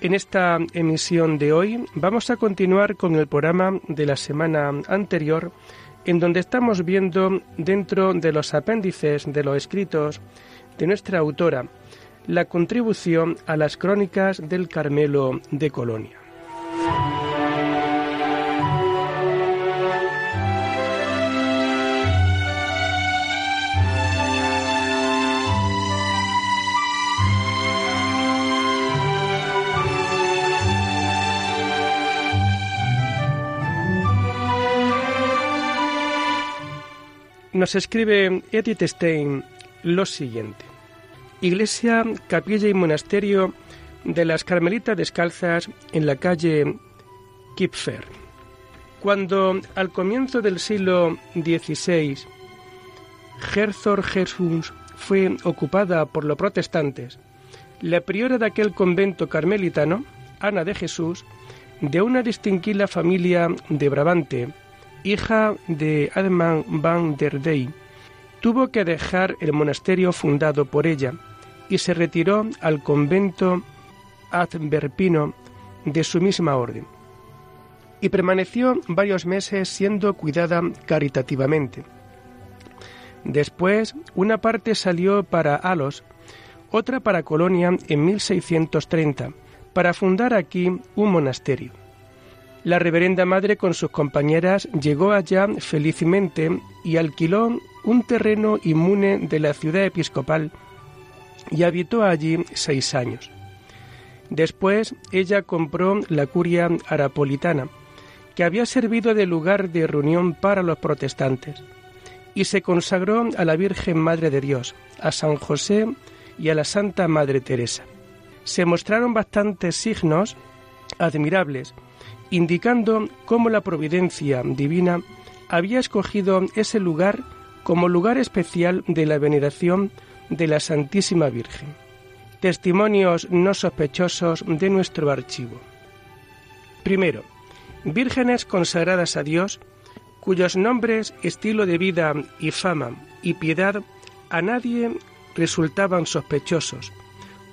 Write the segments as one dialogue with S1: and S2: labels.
S1: En esta emisión de hoy vamos a continuar con el programa de la semana anterior, en donde estamos viendo dentro de los apéndices de los escritos de nuestra autora la contribución a las crónicas del Carmelo de Colonia. Nos escribe Edith Stein lo siguiente. Iglesia, capilla y monasterio de las Carmelitas Descalzas en la calle Kipfer. Cuando al comienzo del siglo XVI Herzog Jesús fue ocupada por los protestantes, la priora de aquel convento carmelitano, Ana de Jesús, de una distinguida familia de Brabante, hija de Adman van der Dey, tuvo que dejar el monasterio fundado por ella y se retiró al convento adverpino de su misma orden. Y permaneció varios meses siendo cuidada caritativamente. Después, una parte salió para Alos, otra para Colonia en 1630, para fundar aquí un monasterio. La reverenda madre con sus compañeras llegó allá felizmente y alquiló un terreno inmune de la ciudad episcopal y habitó allí seis años. Después ella compró la curia arapolitana, que había servido de lugar de reunión para los protestantes, y se consagró a la Virgen Madre de Dios, a San José y a la Santa Madre Teresa. Se mostraron bastantes signos admirables, indicando cómo la providencia divina había escogido ese lugar como lugar especial de la veneración de la Santísima Virgen. Testimonios no sospechosos de nuestro archivo. Primero, vírgenes consagradas a Dios, cuyos nombres, estilo de vida y fama y piedad a nadie resultaban sospechosos,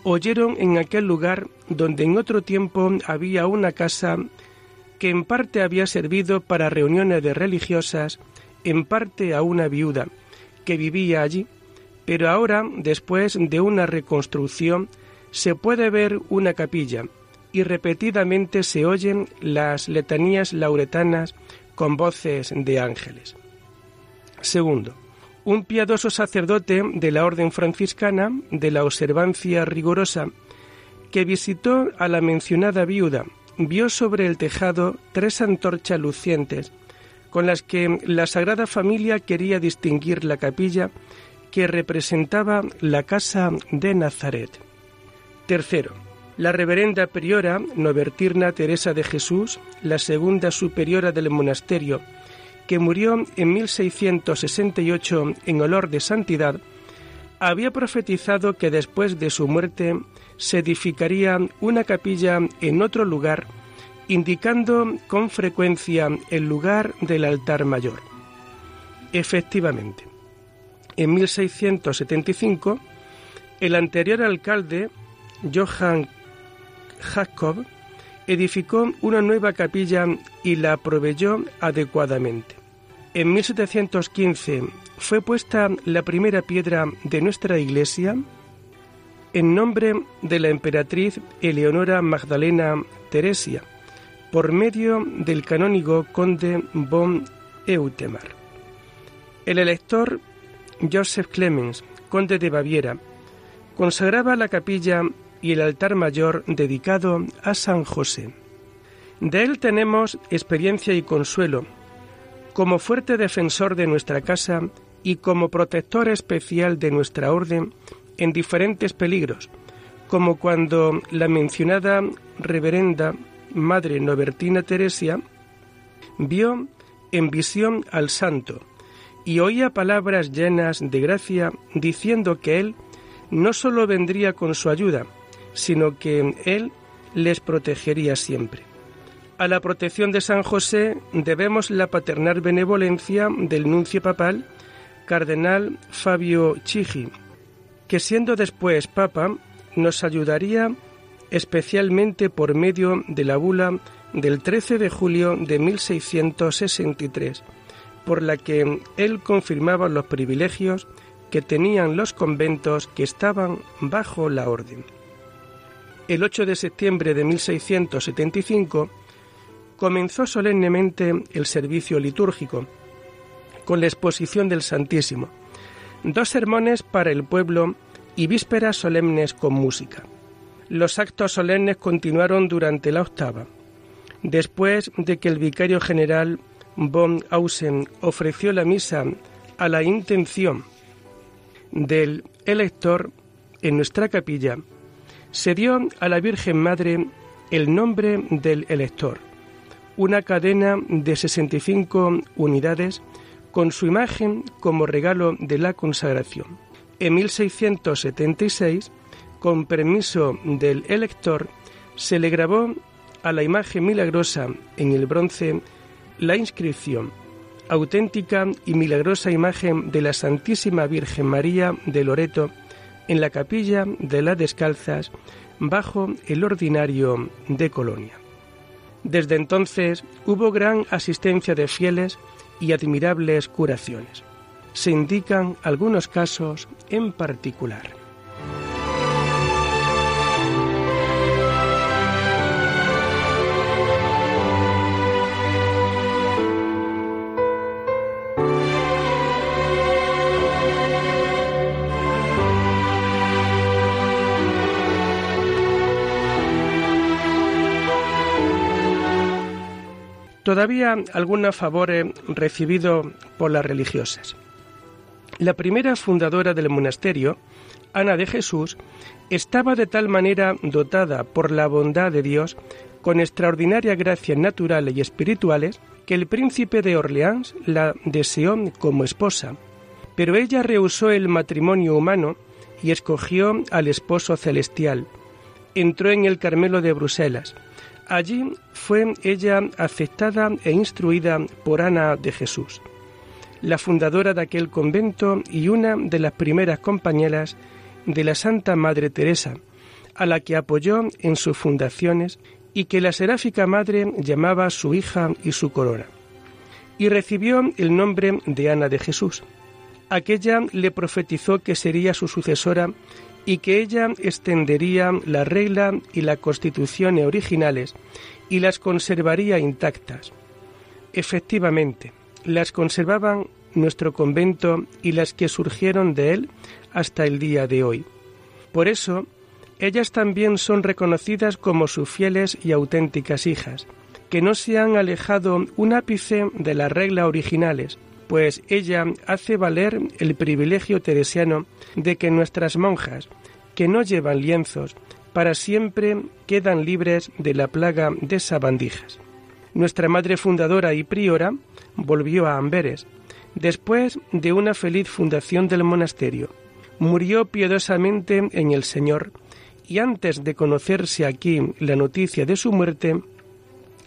S1: oyeron en aquel lugar donde en otro tiempo había una casa que en parte había servido para reuniones de religiosas, en parte a una viuda que vivía allí, pero ahora, después de una reconstrucción, se puede ver una capilla y repetidamente se oyen las letanías lauretanas con voces de ángeles. Segundo, un piadoso sacerdote de la orden franciscana de la observancia rigurosa que visitó a la mencionada viuda vio sobre el tejado tres antorchas lucientes, con las que la Sagrada Familia quería distinguir la capilla que representaba la casa de Nazaret. Tercero, la reverenda priora Novertirna Teresa de Jesús, la segunda superiora del monasterio, que murió en 1668 en olor de santidad, había profetizado que después de su muerte se edificaría una capilla en otro lugar, indicando con frecuencia el lugar del altar mayor. Efectivamente, en 1675, el anterior alcalde, Johann Jacob, edificó una nueva capilla y la proveyó adecuadamente. En 1715 fue puesta la primera piedra de nuestra iglesia en nombre de la emperatriz Eleonora Magdalena Teresia, por medio del canónigo conde von Eutemar. El elector Joseph Clemens, conde de Baviera, consagraba la capilla y el altar mayor dedicado a San José. De él tenemos experiencia y consuelo, como fuerte defensor de nuestra casa y como protector especial de nuestra orden en diferentes peligros, como cuando la mencionada reverenda Madre Nobertina Teresia vio en visión al santo y oía palabras llenas de gracia diciendo que él no sólo vendría con su ayuda, sino que él les protegería siempre. A la protección de San José debemos la paternal benevolencia del nuncio papal, cardenal Fabio Chigi, que siendo después papa nos ayudaría especialmente por medio de la bula del 13 de julio de 1663, por la que él confirmaba los privilegios que tenían los conventos que estaban bajo la orden. El 8 de septiembre de 1675 comenzó solemnemente el servicio litúrgico, con la exposición del Santísimo, dos sermones para el pueblo y vísperas solemnes con música. Los actos solemnes continuaron durante la octava. Después de que el vicario general von Ausen ofreció la misa a la intención del elector en nuestra capilla, se dio a la Virgen Madre el nombre del elector, una cadena de 65 unidades con su imagen como regalo de la consagración. En 1676, con permiso del elector, se le grabó a la imagen milagrosa en el bronce la inscripción auténtica y milagrosa imagen de la Santísima Virgen María de Loreto en la capilla de las Descalzas bajo el ordinario de Colonia. Desde entonces hubo gran asistencia de fieles y admirables curaciones. Se indican algunos casos en particular. Todavía algunos favores recibidos por las religiosas. La primera fundadora del monasterio, Ana de Jesús, estaba de tal manera dotada por la bondad de Dios con extraordinarias gracias naturales y espirituales que el príncipe de Orleans la deseó como esposa, pero ella rehusó el matrimonio humano y escogió al esposo celestial. Entró en el Carmelo de Bruselas, Allí fue ella aceptada e instruida por Ana de Jesús, la fundadora de aquel convento y una de las primeras compañeras de la Santa Madre Teresa, a la que apoyó en sus fundaciones y que la seráfica madre llamaba su hija y su corona. Y recibió el nombre de Ana de Jesús. Aquella le profetizó que sería su sucesora y que ella extendería la regla y la constitución originales y las conservaría intactas. Efectivamente, las conservaban nuestro convento y las que surgieron de él hasta el día de hoy. Por eso, ellas también son reconocidas como sus fieles y auténticas hijas, que no se han alejado un ápice de las reglas originales, pues ella hace valer el privilegio teresiano de que nuestras monjas, que no llevan lienzos, para siempre quedan libres de la plaga de sabandijas. Nuestra madre fundadora y priora volvió a Amberes, después de una feliz fundación del monasterio. Murió piadosamente en el Señor, y antes de conocerse aquí la noticia de su muerte,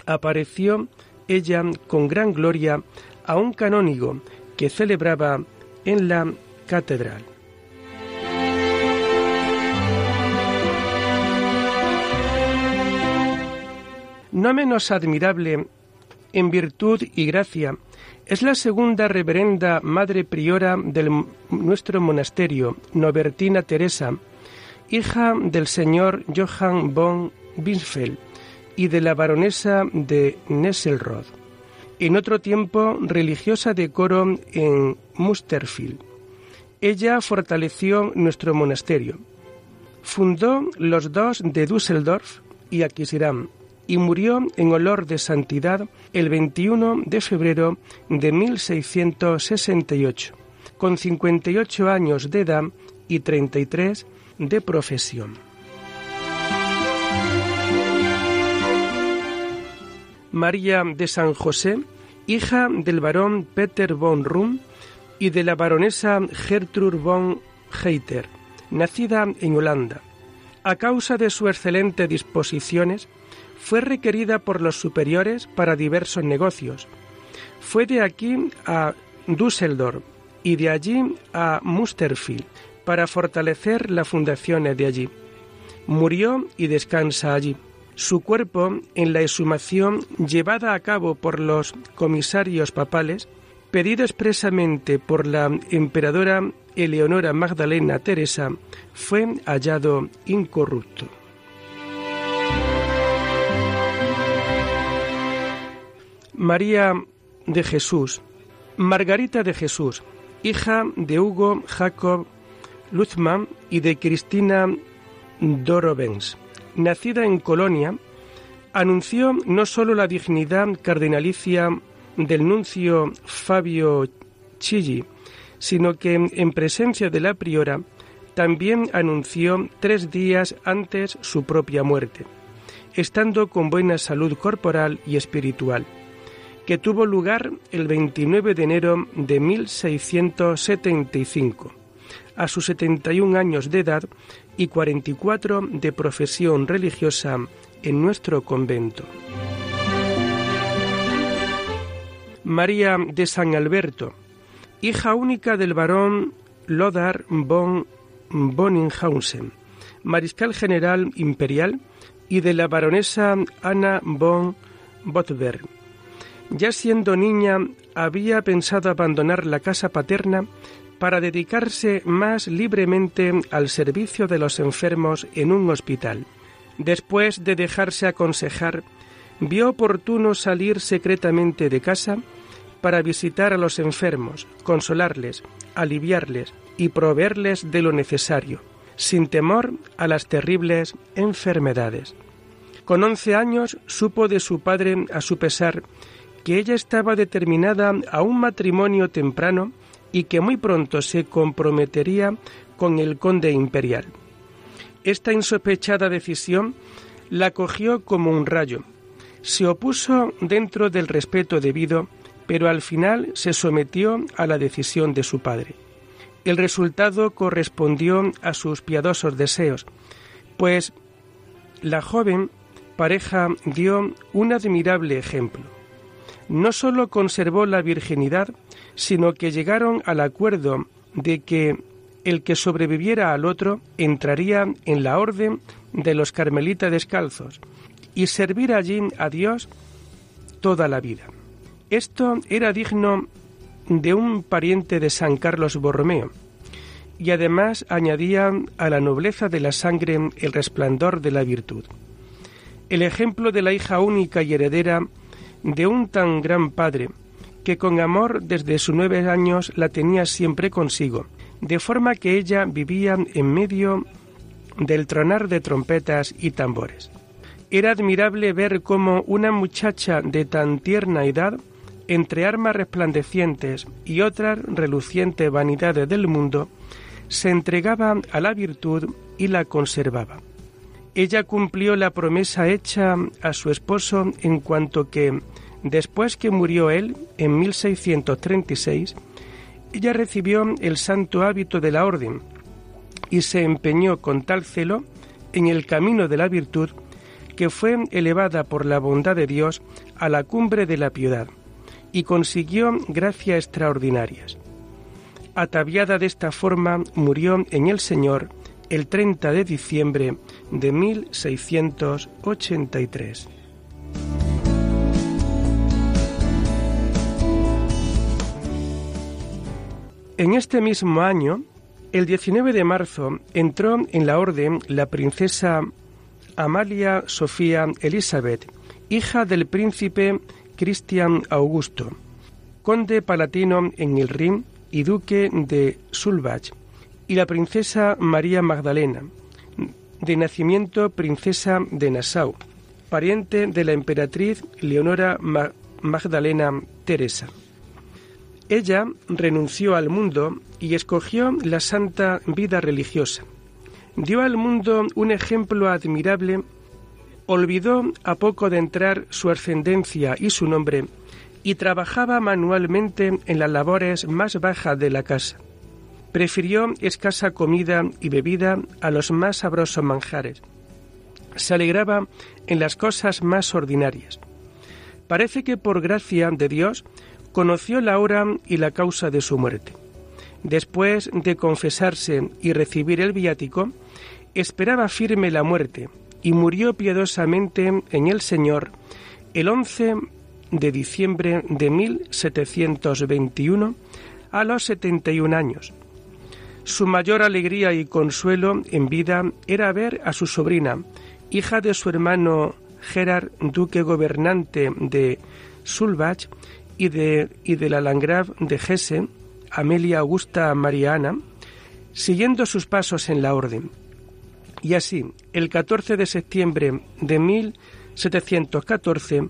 S1: apareció ella con gran gloria a un canónigo que celebraba en la catedral. No menos admirable en virtud y gracia es la segunda reverenda madre priora de nuestro monasterio, Nobertina Teresa, hija del señor Johann von Binsfeld y de la baronesa de Nesselrode en otro tiempo religiosa de coro en Musterfield. Ella fortaleció nuestro monasterio. Fundó los dos de Düsseldorf y Aquisgrán y murió en olor de santidad el 21 de febrero de 1668, con 58 años de edad y 33 de profesión. María de San José, hija del barón Peter von Rum y de la baronesa Gertrude von Heiter, nacida en Holanda. A causa de sus excelentes disposiciones, fue requerida por los superiores para diversos negocios. Fue de aquí a Düsseldorf y de allí a Musterfield para fortalecer las fundaciones de allí. Murió y descansa allí. Su cuerpo, en la exhumación llevada a cabo por los comisarios papales, pedido expresamente por la emperadora Eleonora Magdalena Teresa, fue hallado incorrupto. María de Jesús, Margarita de Jesús, hija de Hugo Jacob Luzman y de Cristina Dorovens nacida en Colonia, anunció no sólo la dignidad cardenalicia del nuncio Fabio Chigi, sino que en presencia de la priora también anunció tres días antes su propia muerte, estando con buena salud corporal y espiritual, que tuvo lugar el 29 de enero de 1675, a sus 71 años de edad y 44 de profesión religiosa en nuestro convento. María de San Alberto, hija única del barón Lodar von Bonninghausen, mariscal general imperial, y de la baronesa Anna von Botberg. Ya siendo niña, había pensado abandonar la casa paterna para dedicarse más libremente al servicio de los enfermos en un hospital. Después de dejarse aconsejar, vio oportuno salir secretamente de casa para visitar a los enfermos, consolarles, aliviarles y proveerles de lo necesario, sin temor a las terribles enfermedades. Con once años supo de su padre, a su pesar, que ella estaba determinada a un matrimonio temprano y que muy pronto se comprometería con el conde imperial. Esta insospechada decisión la cogió como un rayo. Se opuso dentro del respeto debido, pero al final se sometió a la decisión de su padre. El resultado correspondió a sus piadosos deseos, pues la joven pareja dio un admirable ejemplo. No sólo conservó la virginidad, sino que llegaron al acuerdo de que el que sobreviviera al otro entraría en la orden de los carmelitas descalzos y servir allí a Dios toda la vida. Esto era digno de un pariente de San Carlos Borromeo, y además añadía a la nobleza de la sangre el resplandor de la virtud. El ejemplo de la hija única y heredera de un tan gran padre, que con amor desde sus nueve años la tenía siempre consigo, de forma que ella vivía en medio del tronar de trompetas y tambores. Era admirable ver cómo una muchacha de tan tierna edad, entre armas resplandecientes y otras relucientes vanidades del mundo, se entregaba a la virtud y la conservaba. Ella cumplió la promesa hecha a su esposo en cuanto que Después que murió él, en 1636, ella recibió el santo hábito de la orden y se empeñó con tal celo en el camino de la virtud que fue elevada por la bondad de Dios a la cumbre de la piedad y consiguió gracias extraordinarias. Ataviada de esta forma, murió en el Señor el 30 de diciembre de 1683. En este mismo año, el 19 de marzo, entró en la orden la princesa Amalia Sofía Elizabeth, hija del príncipe Cristian Augusto, conde palatino en el Rin y duque de Sulbach, y la princesa María Magdalena, de nacimiento princesa de Nassau, pariente de la emperatriz Leonora Magdalena Teresa. Ella renunció al mundo y escogió la santa vida religiosa. Dio al mundo un ejemplo admirable olvidó a poco de entrar su ascendencia y su nombre y trabajaba manualmente en las labores más bajas de la casa. Prefirió escasa comida y bebida a los más sabrosos manjares. Se alegraba en las cosas más ordinarias. Parece que por gracia de Dios conoció la hora y la causa de su muerte. Después de confesarse y recibir el viático, esperaba firme la muerte y murió piadosamente en el Señor el 11 de diciembre de 1721 a los 71 años. Su mayor alegría y consuelo en vida era ver a su sobrina, hija de su hermano Gerard, duque gobernante de Sulbach y de, y de la Landgrave de Hesse, Amelia Augusta Mariana, siguiendo sus pasos en la orden. Y así, el 14 de septiembre de 1714,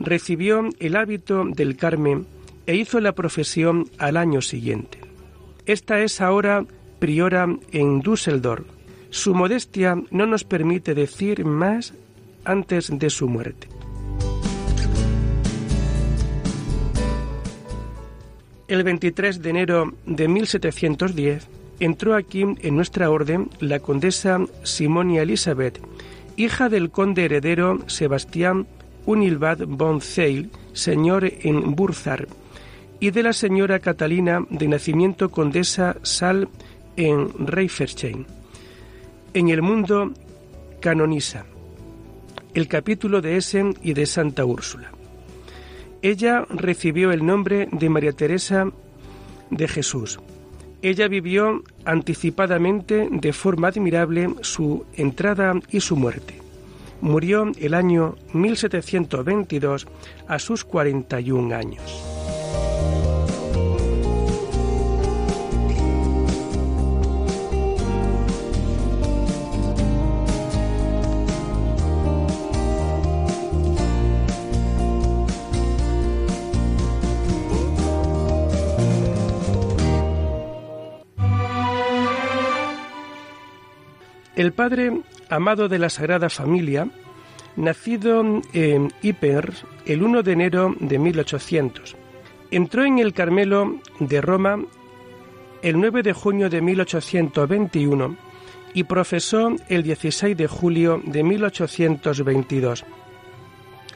S1: recibió el hábito del Carmen e hizo la profesión al año siguiente. Esta es ahora priora en Düsseldorf. Su modestia no nos permite decir más antes de su muerte. El 23 de enero de 1710 entró aquí en nuestra orden la condesa Simonia Elizabeth, hija del conde heredero Sebastián Unilbad von Zeil, señor en Burzar, y de la señora Catalina de nacimiento condesa Sal en Reiferstein. En el mundo canoniza el capítulo de Essen y de Santa Úrsula. Ella recibió el nombre de María Teresa de Jesús. Ella vivió anticipadamente de forma admirable su entrada y su muerte murió el año 1722 a sus 41 años. El padre amado de la Sagrada Familia, nacido en Hiper el 1 de enero de 1800. Entró en el Carmelo de Roma el 9 de junio de 1821 y profesó el 16 de julio de 1822.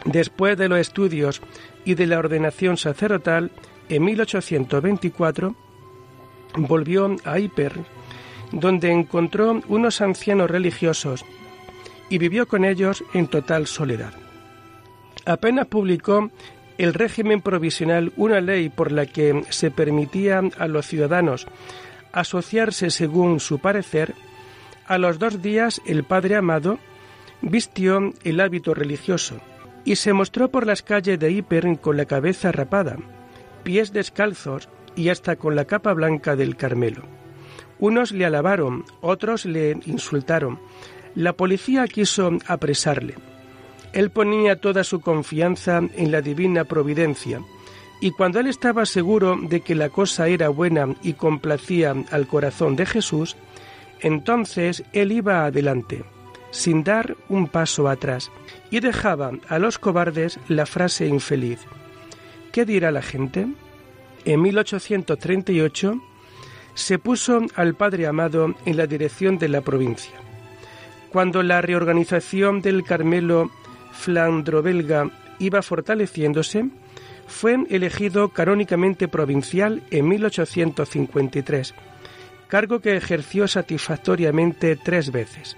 S1: Después de los estudios y de la ordenación sacerdotal, en 1824 volvió a Hiper donde encontró unos ancianos religiosos y vivió con ellos en total soledad. Apenas publicó el régimen provisional una ley por la que se permitía a los ciudadanos asociarse según su parecer, a los dos días el Padre Amado vistió el hábito religioso y se mostró por las calles de Hiper con la cabeza rapada, pies descalzos y hasta con la capa blanca del Carmelo. Unos le alabaron, otros le insultaron. La policía quiso apresarle. Él ponía toda su confianza en la divina providencia, y cuando él estaba seguro de que la cosa era buena y complacía al corazón de Jesús, entonces él iba adelante, sin dar un paso atrás, y dejaba a los cobardes la frase infeliz. ¿Qué dirá la gente? En 1838 se puso al Padre Amado en la dirección de la provincia. Cuando la reorganización del Carmelo flandro-belga iba fortaleciéndose, fue elegido canónicamente provincial en 1853, cargo que ejerció satisfactoriamente tres veces.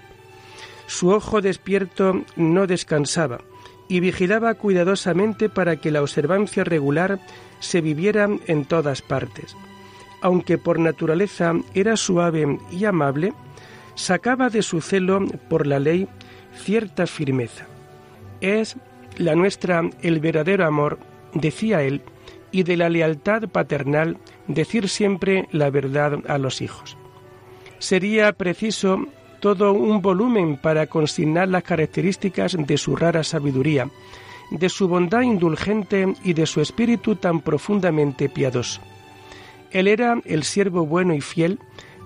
S1: Su ojo despierto no descansaba y vigilaba cuidadosamente para que la observancia regular se viviera en todas partes aunque por naturaleza era suave y amable, sacaba de su celo por la ley cierta firmeza. Es la nuestra el verdadero amor, decía él, y de la lealtad paternal decir siempre la verdad a los hijos. Sería preciso todo un volumen para consignar las características de su rara sabiduría, de su bondad indulgente y de su espíritu tan profundamente piadoso. Él era el siervo bueno y fiel,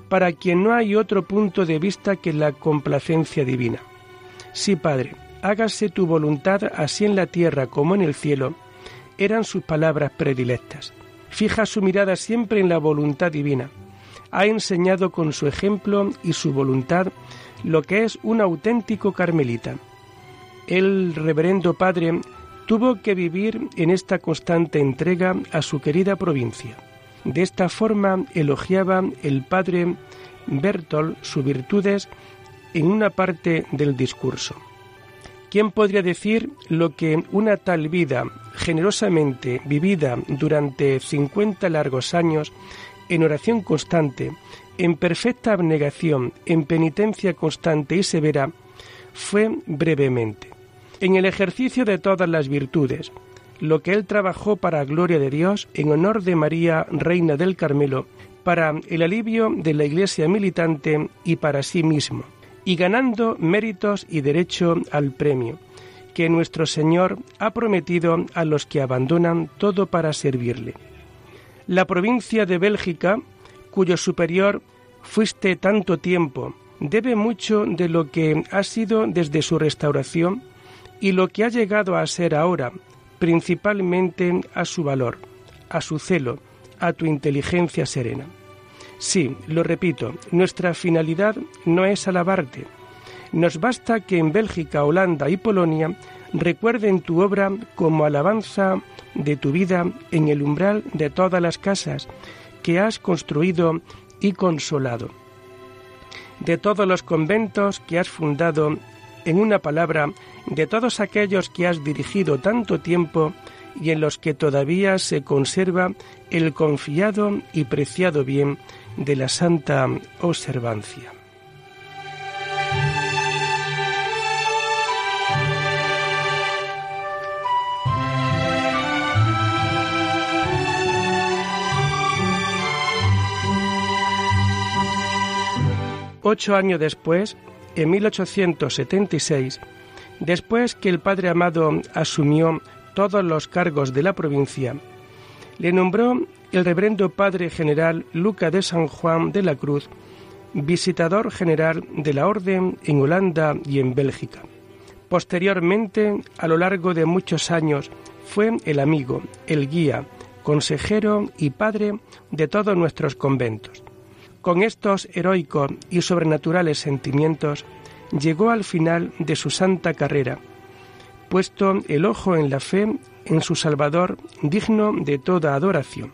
S1: para quien no hay otro punto de vista que la complacencia divina. Sí, Padre, hágase tu voluntad así en la tierra como en el cielo, eran sus palabras predilectas. Fija su mirada siempre en la voluntad divina. Ha enseñado con su ejemplo y su voluntad lo que es un auténtico carmelita. El reverendo padre tuvo que vivir en esta constante entrega a su querida provincia. De esta forma elogiaba el padre Bertol sus virtudes en una parte del discurso. ¿Quién podría decir lo que una tal vida generosamente vivida durante 50 largos años en oración constante, en perfecta abnegación, en penitencia constante y severa, fue brevemente? En el ejercicio de todas las virtudes, lo que él trabajó para gloria de Dios, en honor de María, Reina del Carmelo, para el alivio de la Iglesia militante y para sí mismo y ganando méritos y derecho al premio que nuestro Señor ha prometido a los que abandonan todo para servirle. La provincia de Bélgica, cuyo superior fuiste tanto tiempo, debe mucho de lo que ha sido desde su restauración y lo que ha llegado a ser ahora, principalmente a su valor, a su celo, a tu inteligencia serena. Sí, lo repito, nuestra finalidad no es alabarte. Nos basta que en Bélgica, Holanda y Polonia recuerden tu obra como alabanza de tu vida en el umbral de todas las casas que has construido y consolado, de todos los conventos que has fundado, en una palabra, de todos aquellos que has dirigido tanto tiempo y en los que todavía se conserva el confiado y preciado bien de la santa observancia. Ocho años después, en 1876, después que el Padre Amado asumió todos los cargos de la provincia, le nombró el reverendo Padre General Luca de San Juan de la Cruz, visitador general de la Orden en Holanda y en Bélgica. Posteriormente, a lo largo de muchos años, fue el amigo, el guía, consejero y padre de todos nuestros conventos. Con estos heroicos y sobrenaturales sentimientos, llegó al final de su santa carrera, puesto el ojo en la fe en su Salvador digno de toda adoración,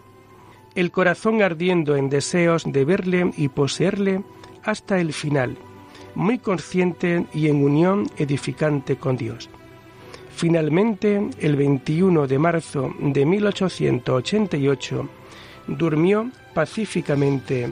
S1: el corazón ardiendo en deseos de verle y poseerle hasta el final, muy consciente y en unión edificante con Dios. Finalmente, el 21 de marzo de 1888, durmió pacíficamente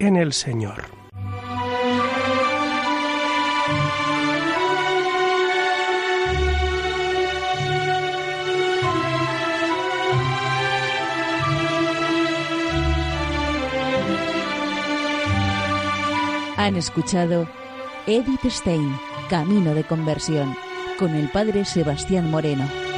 S1: en el Señor.
S2: Han escuchado Edith Stein, Camino de Conversión, con el Padre Sebastián Moreno.